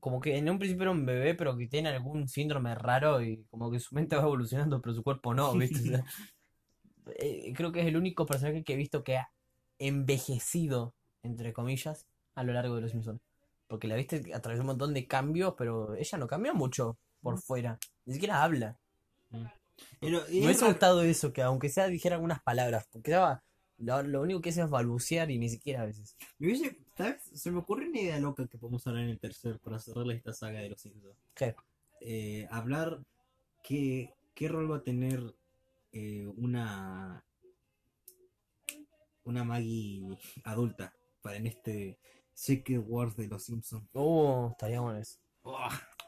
como que en un principio era un bebé, pero que tiene algún síndrome raro y como que su mente va evolucionando, pero su cuerpo no, ¿viste? O sea, eh, creo que es el único personaje que he visto que ha envejecido, entre comillas, a lo largo de los Simpsons. Porque la viste a través de un montón de cambios, pero ella no cambió mucho por fuera. Ni siquiera habla. Pero- y Me es hubiese gustado eso, que aunque sea dijera algunas palabras, porque daba, lo, lo único que hace es balbucear y ni siquiera a veces. me hubiese- ¿sabes? Se me ocurre una idea loca que podemos hablar en el tercer para cerrarle esta saga de los Simpsons. ¿Qué? eh, hablar qué, qué rol va a tener eh, una una Maggie adulta para en este Secret Wars de los Simpsons. Uh, estaría bueno eso.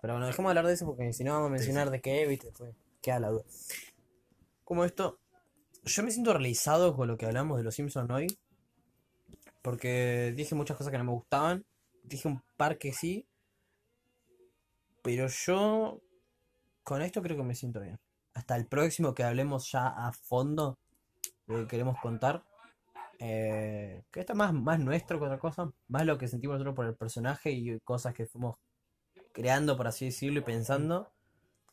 Pero bueno, dejemos de hablar de eso porque si no vamos a mencionar de qué, viste, después queda la duda. Como esto, yo me siento realizado con lo que hablamos de los Simpsons hoy, porque dije muchas cosas que no me gustaban, dije un par que sí, pero yo con esto creo que me siento bien. Hasta el próximo que hablemos ya a fondo de lo que queremos contar. eh, que esto es más, más nuestro que otra cosa, más lo que sentimos nosotros por el personaje y cosas que fuimos creando, por así decirlo, y pensando,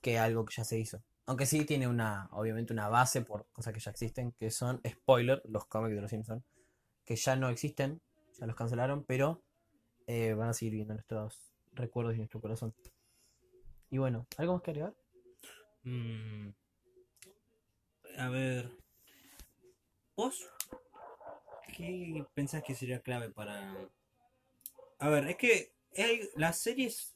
que algo que ya se hizo. Aunque sí tiene una, obviamente, una base por cosas que ya existen, que son, spoiler, los cómics de los Simpsons, que ya no existen, ya los cancelaron, pero eh, van a seguir viendo nuestros recuerdos y nuestro corazón. Y bueno, ¿algo más que agregar? Mm, a ver, ¿vos qué pensás que sería clave para A ver, es que las series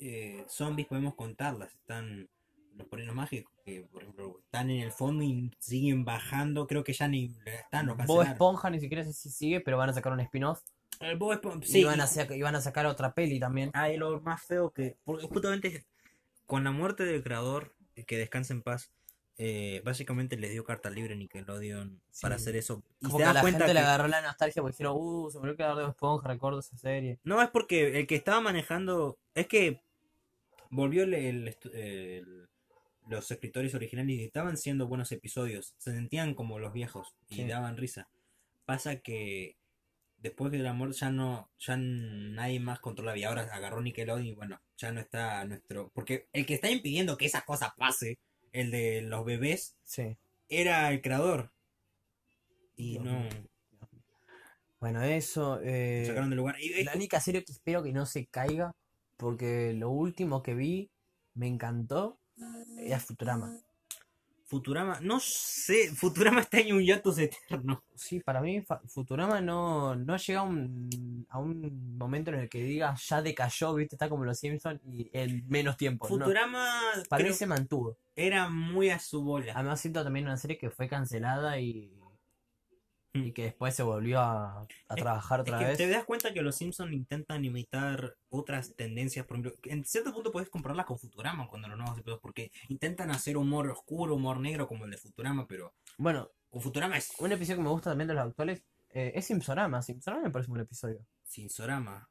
eh, zombies podemos contarlas. Están los polinos mágicos que, por ejemplo, están en el fondo y siguen bajando. Creo que ya ni están, lo Bob. Esponja ni siquiera sé si sigue, pero van a sacar un spin-off. El Bob Esponja- Y sí, van a sac- y van a sacar otra peli también. Ah, y lo más feo que. Porque justamente con la muerte del creador, que descansa en paz, eh, básicamente les dio carta libre Nickelodeon Sí. para hacer eso. Y Como te que la cuenta gente le que- agarró la nostalgia porque dijeron, uh, se murió el creador de Bob Esponja, recuerdo esa serie. No, es porque el que estaba manejando. Es que volvió el, el estu- el- los escritores originales y estaban siendo buenos episodios. Se sentían como los viejos y Sí. daban risa. Pasa que después del amor ya no, ya nadie más controlaba. Y ahora agarró Nickelodeon y bueno, ya no está nuestro. Porque el que está impidiendo que esa cosa pase, el de los bebés, Sí. era el creador. Y Dios no. Bueno, eso. eh, sacaron del lugar. Y- la única serie que espero que no se caiga, porque lo último que vi me encantó, era Futurama. Futurama, no sé, Futurama está en un hiatus eterno. Sí, para mí Futurama no, no llega a un, a un momento en el que diga ya decayó, viste, está como los Simpsons y en menos tiempo. no. Futurama para mí se mantuvo. era muy a su bola. Además siento también una serie que fue cancelada y, Mm. y que después se volvió a, a Es- trabajar Es otra que vez. te das cuenta que los Simpsons intentan imitar otras tendencias, por ejemplo, en cierto punto puedes compararla con Futurama cuando los nuevos episodios, porque intentan hacer humor oscuro, humor negro como el de Futurama, pero Bueno, o Futurama es un episodio que me gusta también de los actuales eh, es Simpsonama. Simpsonama me parece un buen episodio. Sinsorama.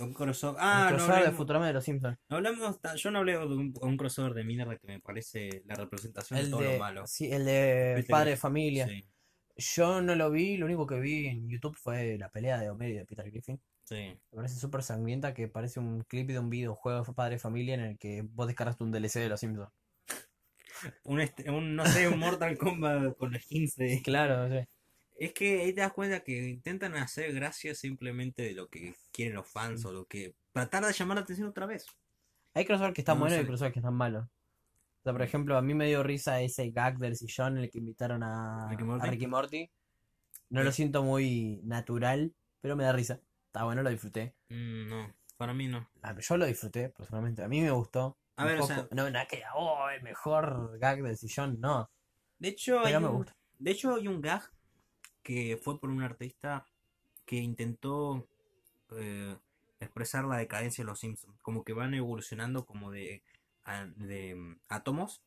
Un crossover. Ah, no crossover de hablemos, Futurama de los Simpsons. no hablamos yo no hablé de un, un crossover de mierda que me parece la representación de todo de, lo malo. sí, el de Padre de Familia. Sí, Yo no lo vi, lo único que vi en YouTube fue la pelea de Homero y de Peter Griffin. sí. Me parece súper sangrienta que parece un clip de un videojuego de Padre de Familia en el que vos descargaste un DLC de los Simpsons. Un, este- un, no sé, un Mortal Kombat con skins de... Claro, sí. Es que ahí te das cuenta que intentan hacer gracia simplemente de lo que quieren los fans o lo que... Tratar de llamar la atención otra vez. Hay crossover que están No, buenos y crossover que están malos. O sea, por ejemplo, a mí me dio risa ese gag del sillón en el que invitaron a Ricky a Morty. Ricky Morty. No lo siento muy natural, pero me da risa. Está bueno, lo disfruté. Mm, no, para mí no. Ah, Yo lo disfruté, personalmente. A mí me gustó. A ver, o poco- sea- No, nada que, oh, el mejor gag del sillón, no. De hecho, hay me un, gusta. de hecho hay un gag que fue por un artista que intentó eh, expresar la decadencia de los Simpsons. Como que van evolucionando como de, de mm, átomos.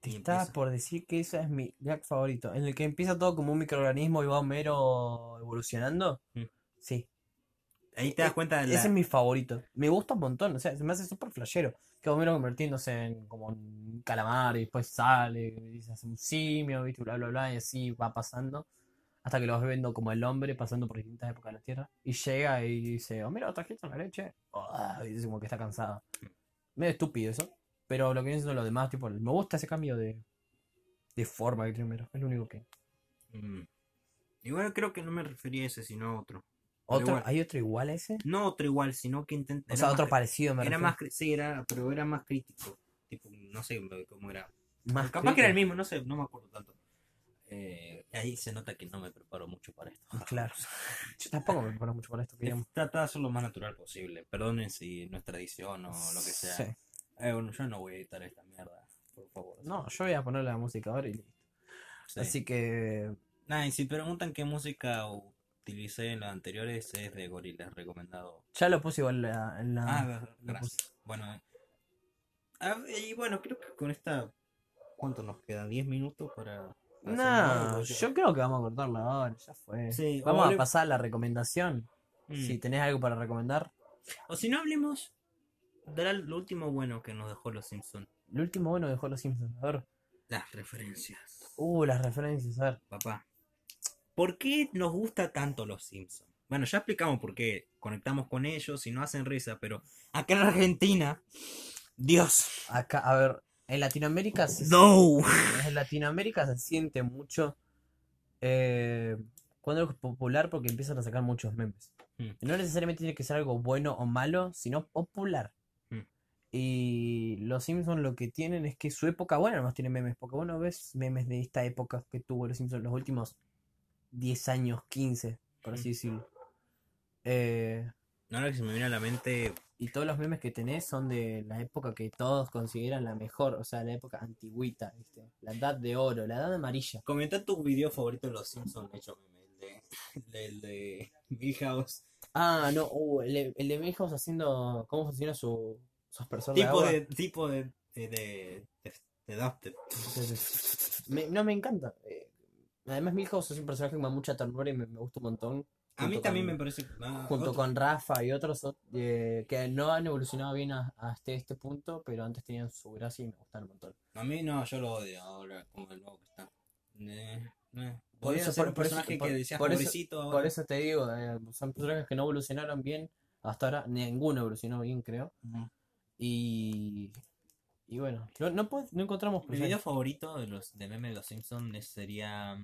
Te estaba empieza. por decir que ese es mi gag favorito. En el que empieza todo como un microorganismo y va Homero evolucionando. Mm. Sí. Ahí te das E- cuenta de la... Ese es mi favorito. Me gusta un montón. O sea, se me hace súper flashero. Que Homero convirtiéndose en como un calamar y después sale y se hace un simio, ¿viste? Bla, bla, bla. Y así va pasando. Hasta que lo vas viendo como el hombre pasando por distintas épocas de la Tierra. Y llega y dice, Homero, ¿trajiste la leche? Ah, y dice como que está cansado. Medio estúpido eso. Pero lo que viene siendo lo demás, tipo, me gusta ese cambio de, de forma que tiene. Es lo único que. Mm. Igual creo que no me refería a ese, sino a otro. ¿Otro. ¿Hay otro igual a ese? No otro igual, sino que intenta... O sea, otro parecido me Era refiero. más, sí, era, pero era más crítico. Tipo, no sé cómo era. Más Capaz que era el mismo, no sé, no me acuerdo tanto. Eh, ahí se nota que no me preparo mucho para esto. Claro. Yo tampoco me preparo mucho para esto. Trata de hacerlo lo más natural posible. Perdonen si no es tradición o lo que sea. Sí. Eh, bueno, yo no voy a editar esta mierda, por favor. No, yo voy a poner la música ahora y listo. Sí. Así que. Nada, y si preguntan qué música utilicé en las anteriores, es de Gorillaz, recomendado. Ya lo puse igual en la. en la- Ah, gracias. Bueno, eh. Ah, y bueno, creo que con esta. ¿Cuánto nos queda? ¿10 minutos para.? No, yo creo que vamos a cortarla ahora, ya fue. Sí, Vamos a pasar a la recomendación. Mm. Si tenés algo para recomendar. O si no hablemos de lo último bueno que nos dejó los Simpsons. El último bueno dejó los Simpsons. A ver. Las referencias. Uh, las referencias, a ver. Papá. ¿Por qué nos gusta tanto los Simpsons? Bueno, ya explicamos por qué conectamos con ellos y no hacen risa, pero acá en Argentina, Dios. Acá, a ver. En Latinoamérica se, No. en Latinoamérica se siente mucho eh, cuando es popular porque empiezan a sacar muchos memes. Mm. No necesariamente tiene que ser algo bueno o malo, sino popular. Y los Simpsons lo que tienen es que su época buena nomás tiene memes, porque bueno ves memes de esta época que tuvo los Simpsons los últimos 10 años, 15, por así Mm. decirlo. Eh, Ahora que se me viene a la mente, Y todos los memes que tenés son de la época que todos consideran la mejor, o sea, la época antigüita, ¿viste? La edad de oro, la edad amarilla. comenta tu video favorito de los Simpsons hecho meme, el de, el de, el de Milhouse. Ah, no, uh, el, de- el de Milhouse haciendo cómo funciona su, de Tipo agua. de, tipo de, de, de, de, de dubstep. Me- no, me encanta. Eh, además, Milhouse es un personaje con mucha ternura y me, me gusta un montón. A mí también con- me parece. ah, Junto otro- con Rafa y otros ot- eh, que no han evolucionado bien a- hasta este punto, pero antes tenían su gracia y me gustan un montón. A mí no, yo lo odio ahora como el nuevo que está. Eh, eh. Por eso- ser por- un por eso- personaje por- que decías por eso- pobrecito. Por eso te digo, eh, son personajes que no evolucionaron bien. Hasta ahora ninguno evolucionó bien, creo. Ujú. Y, y bueno, no, no, pod- no encontramos Mi video favorito de los de meme de los Simpsons sería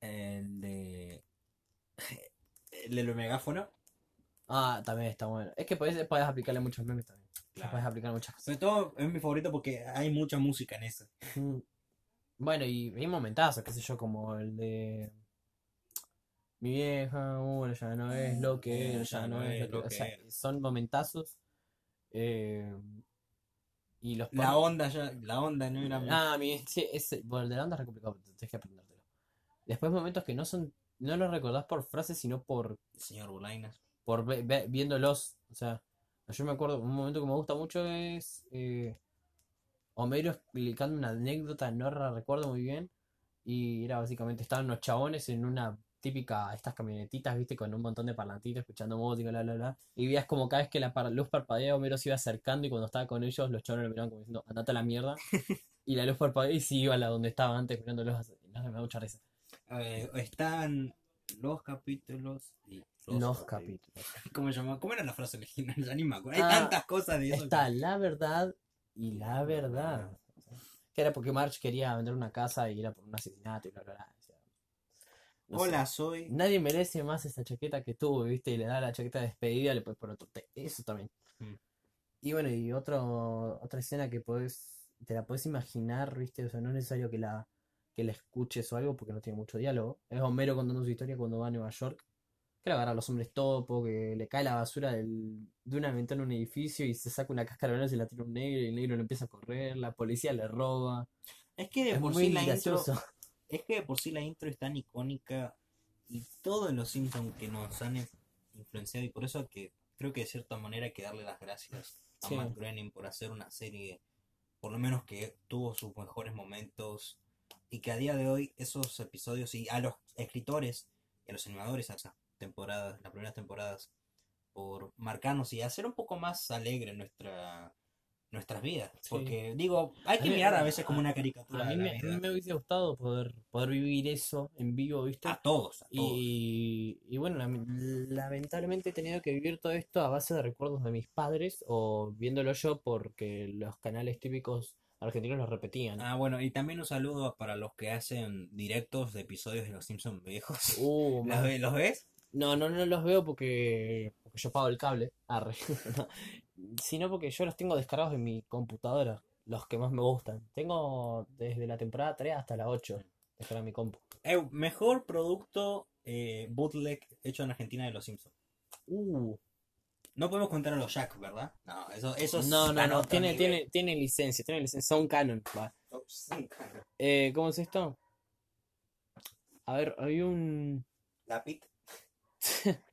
el de el del megáfono. Ah, también está bueno. Es que podés, podés aplicarle muchos memes también. Claro. Podés aplicar muchas cosas. Sobre todo es mi favorito porque hay mucha música en eso. Mm. Bueno, y hay momentazos, qué sé yo, como el de mi vieja, bueno, ya no es lo que ya no es lo que, o sea, son momentazos. Eh, y los La onda ya, la onda no era Ah, mi, sí, ese, bueno, el de la onda es re complicado, tenés que aprendértelo. Después momentos que no son, no los recordás por frases, sino por, señor Bulainas. por ve- ve- viéndolos. O sea, yo me acuerdo, un momento que me gusta mucho es eh, Homero explicando una anécdota, no la recuerdo muy bien. Y era básicamente, estaban unos chabones en una típica, estas camionetitas, viste, con un montón de parlantitos, escuchando música, bla, bla, bla. Y veías como cada vez que la par- luz parpadeaba, Homero se iba acercando y cuando estaba con ellos, los chabones lo miraban como diciendo, andate a la mierda. Y la luz parpadeaba y se iba a la donde estaba antes mirándolos. No me da mucha risa. Eh, están los capítulos y Los capítulos. ¿Cómo? ¿Cómo era la frase original? Ya ni me acuerdo. Hay Ah, tantas cosas de eso. Está la verdad y la verdad. Que era porque Marge quería vender una casa y era por un asesinato y bla, bla, bla. Sé. Hola, soy. Nadie merece más esa chaqueta que tú, ¿viste? Y le da la chaqueta de despedida, le puedes poner otro Eso también. Mm. Y bueno, y otro, otra escena que podés, te la puedes imaginar, ¿viste? O sea, no es necesario que la, que la escuches o algo porque no tiene mucho diálogo. Es Homero contando su historia cuando va a Nueva York. Que le agarra a los hombres topo, que le cae la basura del, de una ventana en un edificio y se saca una cáscara y se la tira un negro y el negro le empieza a correr, la policía le roba. Es que de Es por muy sí la intro. Es que de por sí la intro es tan icónica y todo en los Simpsons que nos han influenciado y por eso que creo que de cierta manera hay que darle las gracias a Sí. Matt Groening por hacer una serie por lo menos que tuvo sus mejores momentos y que a día de hoy esos episodios y a los escritores y a los animadores a esas temporadas, las primeras temporadas por marcarnos y hacer un poco más alegre nuestra nuestras vidas, Sí. porque digo, hay que mirar a veces como una caricatura A mí me, a mí me hubiese gustado poder, poder vivir eso en vivo, ¿viste? A todos, a todos. Y, y bueno, lam- lamentablemente he tenido que vivir todo esto a base de recuerdos de mis padres o viéndolo yo porque los canales típicos argentinos los repetían. Ah, bueno, y también un saludo para los que hacen directos de episodios de Los Simpsons viejos. Uh, ¿Los, man. ve- los ves? No, no, no los veo porque, porque yo pago el cable, arre. No, Sino porque yo los tengo descargados en mi computadora, los que más me gustan. Tengo desde la temporada 3 hasta la 8 descargado en mi compu. Eh, mejor producto eh, bootleg hecho en Argentina de Los Simpsons. Uh, No podemos contar a los Jack, ¿verdad? No, eso, eso no, no, no, tiene, nivel. tiene, tiene licencia, tiene licencia, son canon. va. Oh, sí, claro. Eh, ¿cómo es esto? A ver, hay un... La Pit.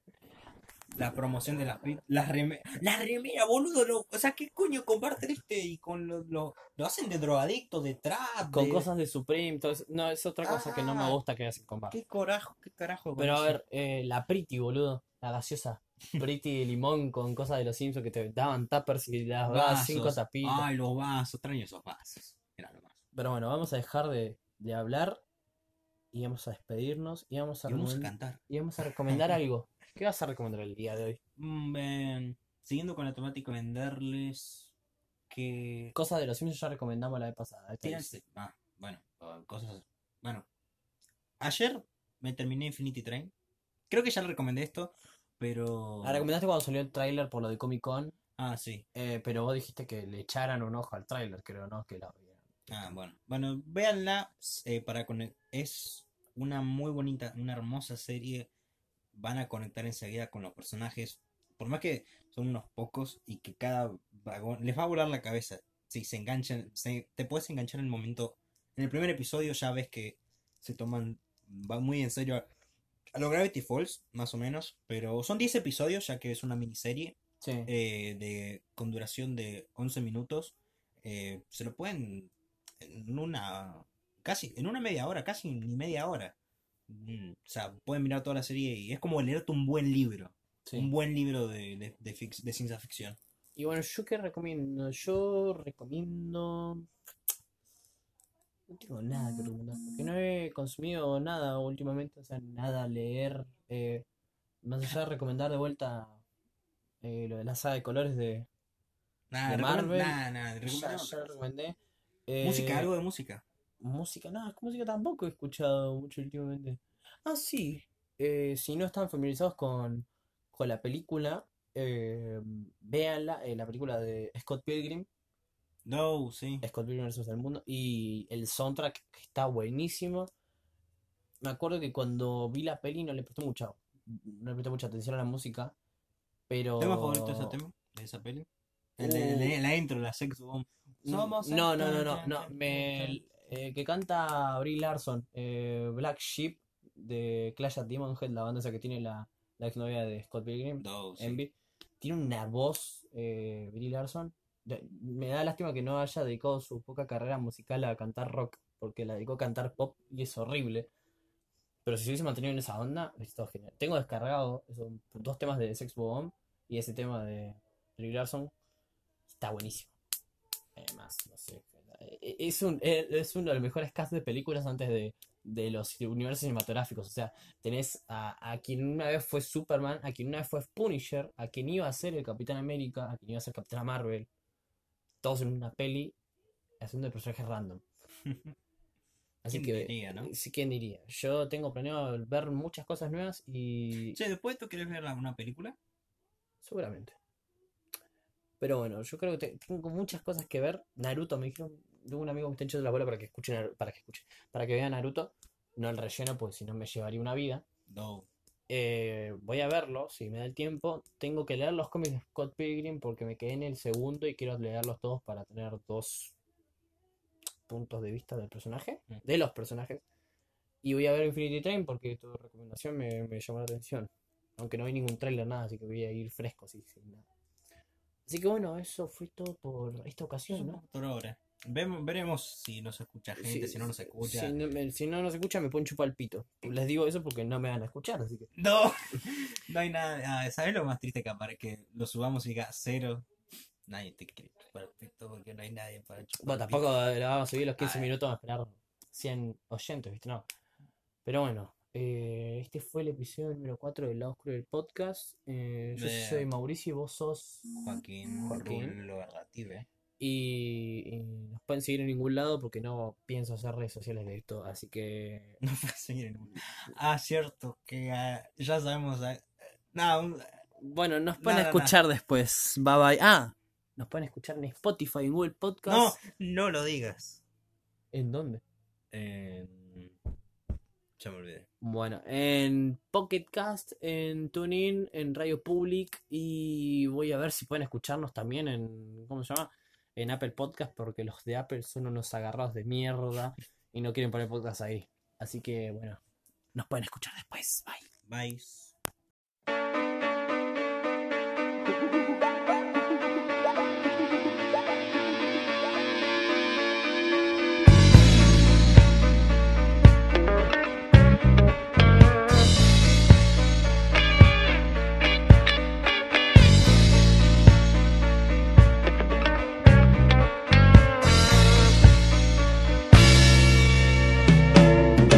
La promoción de la Pit. La remera. La remera, boludo. Lo, o sea, ¿qué coño comparten este y con lo, lo, lo hacen de drogadicto, de trap? Con de- cosas de Supreme, todo eso. No, es otra cosa que no me Ah. gusta que hacen con. ¿Qué corajo, qué carajo? Pero a ver, eh, la Pretty, boludo, la gaseosa. Pretty de limón con cosas de los Simpsons que te daban tuppers y las dabas cinco tapitas. Ay, los vasos, extraño esos vasos. Era lo más. Pero bueno, vamos a dejar de, de hablar y vamos a despedirnos y vamos a, Y vamos a recomend- cantar. y vamos a recomendar algo. ¿Qué vas a recomendar el día de hoy? Mm, ven, siguiendo con la temática, venderles que Cosas de los Simpsons ya recomendamos la vez pasada. esta vez. Fíjense, ah, bueno, cosas. Bueno, ayer me terminé Infinity Train. Creo que ya le recomendé esto, pero. La recomendaste cuando salió el tráiler por lo de Comic Con, Ah, sí. eh, pero vos dijiste que le echaran un ojo al tráiler, creo, ¿no? Que la vieran. Ah, bueno. Bueno, véanla eh, para con es una muy bonita, una hermosa serie van a conectar enseguida con los personajes, por más que son unos pocos y que cada vagón les va a volar la cabeza. Si se enganchan, se- te puedes enganchar en el momento. En el primer episodio ya ves que se toman, va muy en serio a, a lo Gravity Falls, más o menos, pero son 10 episodios ya que es una miniserie Sí. eh, de, con duración de 11 minutos. eh, se lo pueden en una, casi, en una media hora, casi ni media hora. Mm, O sea, pueden mirar toda la serie y es como leerte un buen libro. sí. Un buen libro de, de, de fix- de ciencia ficción. Y bueno, ¿yo qué recomiendo? Yo recomiendo... No tengo nada que recomendar, porque no he consumido nada últimamente, o sea, nada a leer. eh, más allá de recomendar de vuelta eh, lo de la saga de colores de, Nada, de Marvel. nada, nada, ya, lo recomendé. Música, Eh, algo de música. Música, no, música tampoco he escuchado mucho últimamente. Ah, sí. eh, si no están familiarizados con, con la película, eh, véanla, eh, la película de Scott Pilgrim, No, sí. Scott Pilgrim vs. el mundo, y el soundtrack está buenísimo. Me acuerdo que cuando vi la peli no le presté mucha, no le presté mucha atención a la música, pero... ¿Tema favorito de ese tema? ¿De esa peli? El de, el de- la intro, la sex bomb. Somos No, no, no, no, no, me, eh, que canta Brie Larson, eh, Black Sheep de Clash at Demonhead, la banda esa que tiene la, la exnovia de Scott Pilgrim, No, sí. Envy. Tiene una voz, eh, Brie Larson. de- Me da lástima que no haya dedicado su poca carrera musical a cantar rock, porque la dedicó a cantar pop y es horrible. Pero si se hubiese mantenido en esa onda, es todo genial. Tengo descargado esos dos temas de Sex Bomb y ese tema de Brie Larson. Está buenísimo. Además, no sé. e- Es, un, e- es uno de los mejores casts de películas antes de, de los universos cinematográficos. O sea, tenés a, a quien una vez fue Superman, a quien una vez fue Punisher, a quien iba a ser el Capitán América, a quien iba a ser Capitana Marvel. Todos en una peli haciendo personajes random. Así ¿Quién que, diría, no? sí, ¿quién diría? Yo tengo planeado ver muchas cosas nuevas y Che, después tú quieres ver una película? Seguramente. Pero bueno, yo creo que te- tengo muchas cosas que ver. Naruto, me dijeron, tengo un amigo que me está echando la bola para que escuche, para que escuche, para que vea Naruto. No el relleno, porque si no me llevaría una vida. No. Eh, voy a verlo, si me da el tiempo. Tengo que leer los cómics de Scott Pilgrim porque me quedé en el segundo y quiero leerlos todos para tener dos puntos de vista del personaje, Mm. de los personajes. Y voy a ver Infinity Train porque tu recomendación me, me llamó la atención. Aunque no hay ningún tráiler, nada, así que voy a ir fresco, sí, sin nada. Así que bueno, eso fue todo por esta ocasión, ¿no? Por ahora. Veremos si nos escucha gente, si no nos escucha. Si no, me, si no nos escucha, me pueden chupar el pito. Les digo eso porque no me van a escuchar, así que. No, no hay nada. ah, ¿Sabes lo más triste que apare que lo subamos y diga cero? Nadie te quiere chupar el pito porque no hay nadie para chupar. Bueno, tampoco le vamos a subir los 15 Ay. minutos a esperar 100 oyentes, ¿viste? No. Pero bueno, eh, este fue el episodio número 4 del lado oscuro del podcast. Eh, yo soy Mauricio y vos sos. Joaquín, Joaquín. Rulo Garrative. Y, y nos pueden seguir en ningún lado porque no pienso hacer redes sociales de esto. Así que. No puede seguir en un- Ah, cierto, que ah, ya sabemos. nada, un- Bueno, nos pueden Nada, nada. escuchar después. Bye bye. Ah, nos pueden escuchar en Spotify, en Google no, Podcast. no lo digas. ¿En dónde? En- Ya me olvidé. Bueno, en Pocket Cast, en TuneIn, en Radio Public y voy a ver si pueden escucharnos también en, ¿cómo se llama? En Apple Podcast porque los de Apple son unos agarrados de mierda y no quieren poner podcast ahí. Así que bueno, nos pueden escuchar después. Bye. Bye.